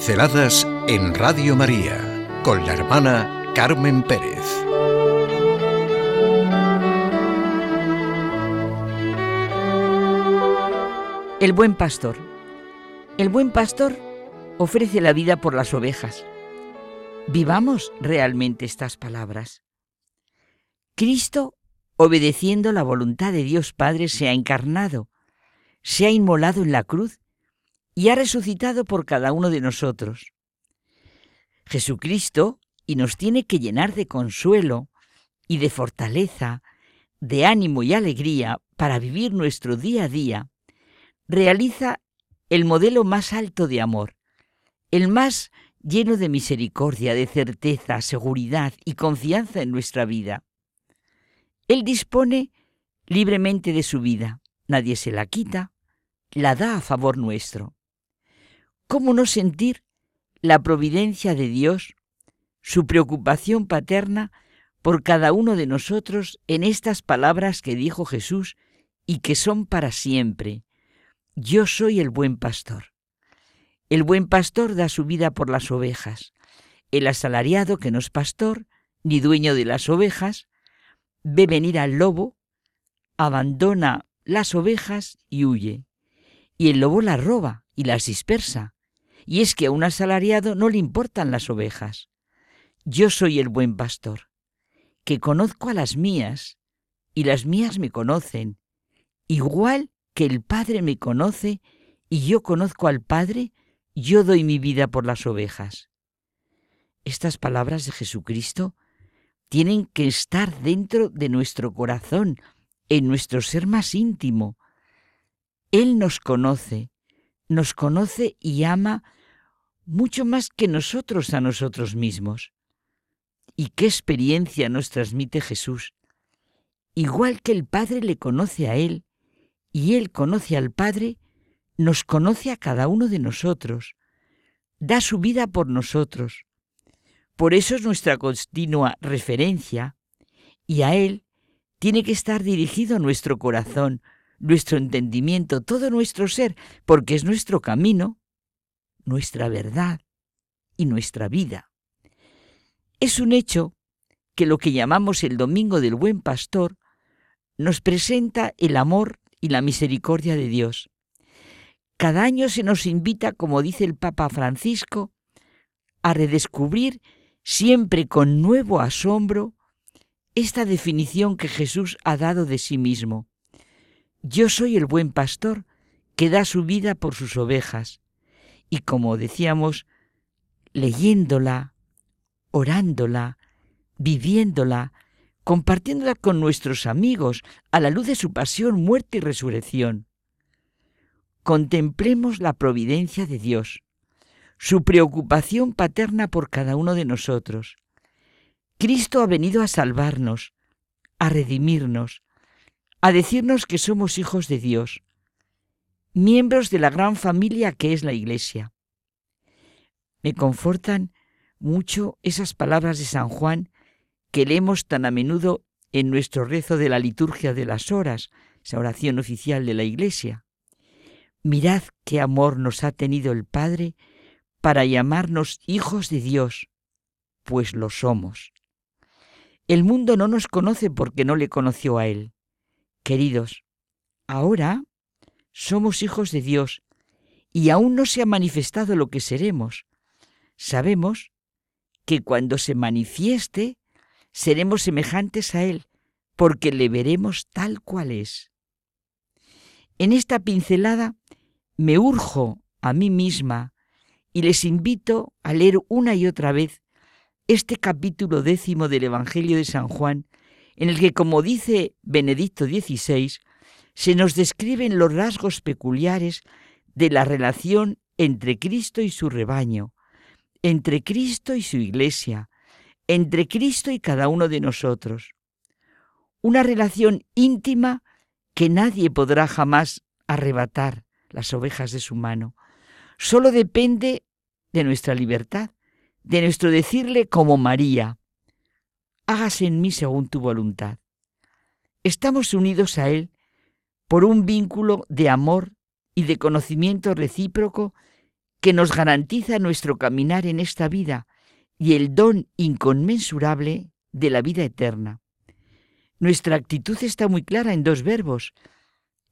Pinceladas en Radio María con la hermana Carmen Pérez. El buen pastor. El buen pastor ofrece la vida por las ovejas. Vivamos realmente estas palabras. Cristo, obedeciendo la voluntad de Dios Padre, se ha encarnado, se ha inmolado en la cruz y ha resucitado por cada uno de nosotros. Jesucristo, y nos tiene que llenar de consuelo y de fortaleza, de ánimo y alegría para vivir nuestro día a día, realiza el modelo más alto de amor, el más lleno de misericordia, de certeza, seguridad y confianza en nuestra vida. Él dispone libremente de su vida, nadie se la quita, la da a favor nuestro. ¿Cómo no sentir la providencia de Dios, su preocupación paterna por cada uno de nosotros en estas palabras que dijo Jesús y que son para siempre? Yo soy el buen pastor. El buen pastor da su vida por las ovejas. El asalariado, que no es pastor, ni dueño de las ovejas, ve venir al lobo, abandona las ovejas y huye. Y el lobo las roba y las dispersa y es que a un asalariado no le importan las ovejas. Yo soy el buen pastor, que conozco a las mías, y las mías me conocen, igual que el Padre me conoce y yo conozco al Padre, yo doy mi vida por las ovejas. Estas palabras de Jesucristo tienen que estar dentro de nuestro corazón, en nuestro ser más íntimo. Él nos conoce, nos conoce y ama mucho más que nosotros a nosotros mismos. ¿Y qué experiencia nos transmite Jesús? Igual que el Padre le conoce a Él y Él conoce al Padre, nos conoce a cada uno de nosotros, da su vida por nosotros. Por eso es nuestra continua referencia y a Él tiene que estar dirigido nuestro corazón, nuestro entendimiento, todo nuestro ser, porque es nuestro camino, nuestra verdad y nuestra vida. Es un hecho que lo que llamamos el Domingo del Buen Pastor nos presenta el amor y la misericordia de Dios. Cada año se nos invita, como dice el Papa Francisco, a redescubrir siempre con nuevo asombro esta definición que Jesús ha dado de sí mismo. Yo soy el buen pastor que da su vida por sus ovejas y como decíamos, leyéndola, orándola, viviéndola, compartiéndola con nuestros amigos a la luz de su pasión, muerte y resurrección. Contemplemos la providencia de Dios, su preocupación paterna por cada uno de nosotros. Cristo ha venido a salvarnos, a redimirnos, a decirnos que somos hijos de Dios, miembros de la gran familia que es la Iglesia. Me confortan mucho esas palabras de San Juan que leemos tan a menudo en nuestro rezo de la liturgia de las horas, esa oración oficial de la Iglesia. Mirad qué amor nos ha tenido el Padre para llamarnos hijos de Dios, pues lo somos. El mundo no nos conoce porque no le conoció a Él. Queridos, ahora somos hijos de Dios y aún no se ha manifestado lo que seremos. Sabemos que cuando se manifieste seremos semejantes a Él, porque le veremos tal cual es. En esta pincelada me urjo a mí misma y les invito a leer una y otra vez este capítulo décimo del Evangelio de San Juan, en el que, como dice Benedicto XVI, se nos describen los rasgos peculiares de la relación entre Cristo y su rebaño, entre Cristo y su iglesia, entre Cristo y cada uno de nosotros. Una relación íntima que nadie podrá jamás arrebatar las ovejas de su mano. Solo depende de nuestra libertad, de nuestro decirle como María, hágase en mí según tu voluntad. Estamos unidos a Él por un vínculo de amor y de conocimiento recíproco que nos garantiza nuestro caminar en esta vida y el don inconmensurable de la vida eterna. Nuestra actitud está muy clara en dos verbos,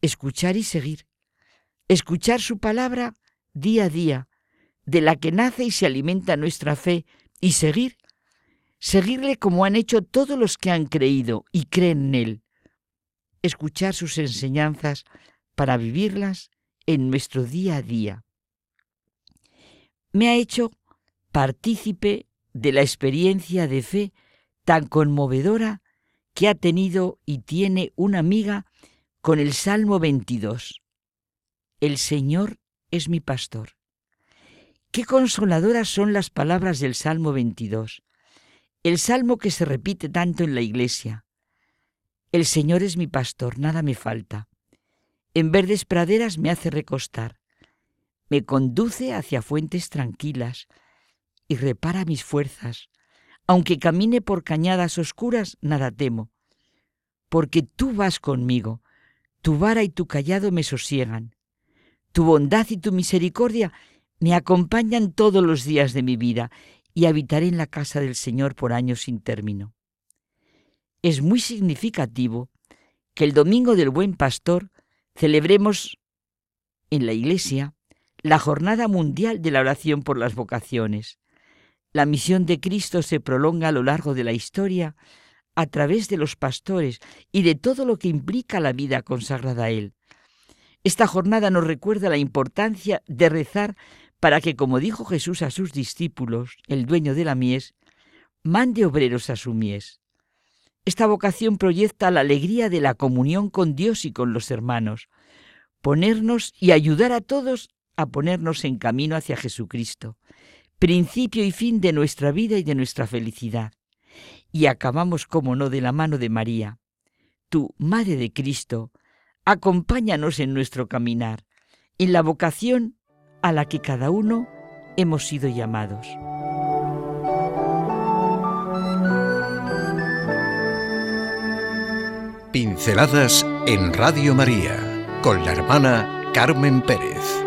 escuchar y seguir. Escuchar su palabra día a día, de la que nace y se alimenta nuestra fe, y seguir, seguirle como han hecho todos los que han creído y creen en él. Escuchar sus enseñanzas para vivirlas en nuestro día a día. Me ha hecho partícipe de la experiencia de fe tan conmovedora que ha tenido y tiene una amiga con el Salmo 22. El Señor es mi pastor. Qué consoladoras son las palabras del Salmo 22, el salmo que se repite tanto en la iglesia. El Señor es mi pastor, nada me falta. En verdes praderas me hace recostar, me conduce hacia fuentes tranquilas y repara mis fuerzas. Aunque camine por cañadas oscuras, nada temo, porque tú vas conmigo, tu vara y tu callado me sosiegan. Tu bondad y tu misericordia me acompañan todos los días de mi vida y habitaré en la casa del Señor por años sin término. Es muy significativo que el Domingo del Buen Pastor celebremos en la Iglesia la Jornada Mundial de la Oración por las Vocaciones. La misión de Cristo se prolonga a lo largo de la historia a través de los pastores y de todo lo que implica la vida consagrada a Él. Esta jornada nos recuerda la importancia de rezar para que, como dijo Jesús a sus discípulos, el dueño de la mies, mande obreros a su mies. Esta vocación proyecta la alegría de la comunión con Dios y con los hermanos, ponernos y ayudar a todos a ponernos en camino hacia Jesucristo, principio y fin de nuestra vida y de nuestra felicidad. Y acabamos, como no, de la mano de María. Tú, Madre de Cristo, acompáñanos en nuestro caminar, en la vocación a la que cada uno hemos sido llamados. Pinceladas en Radio María con la hermana Carmen Pérez.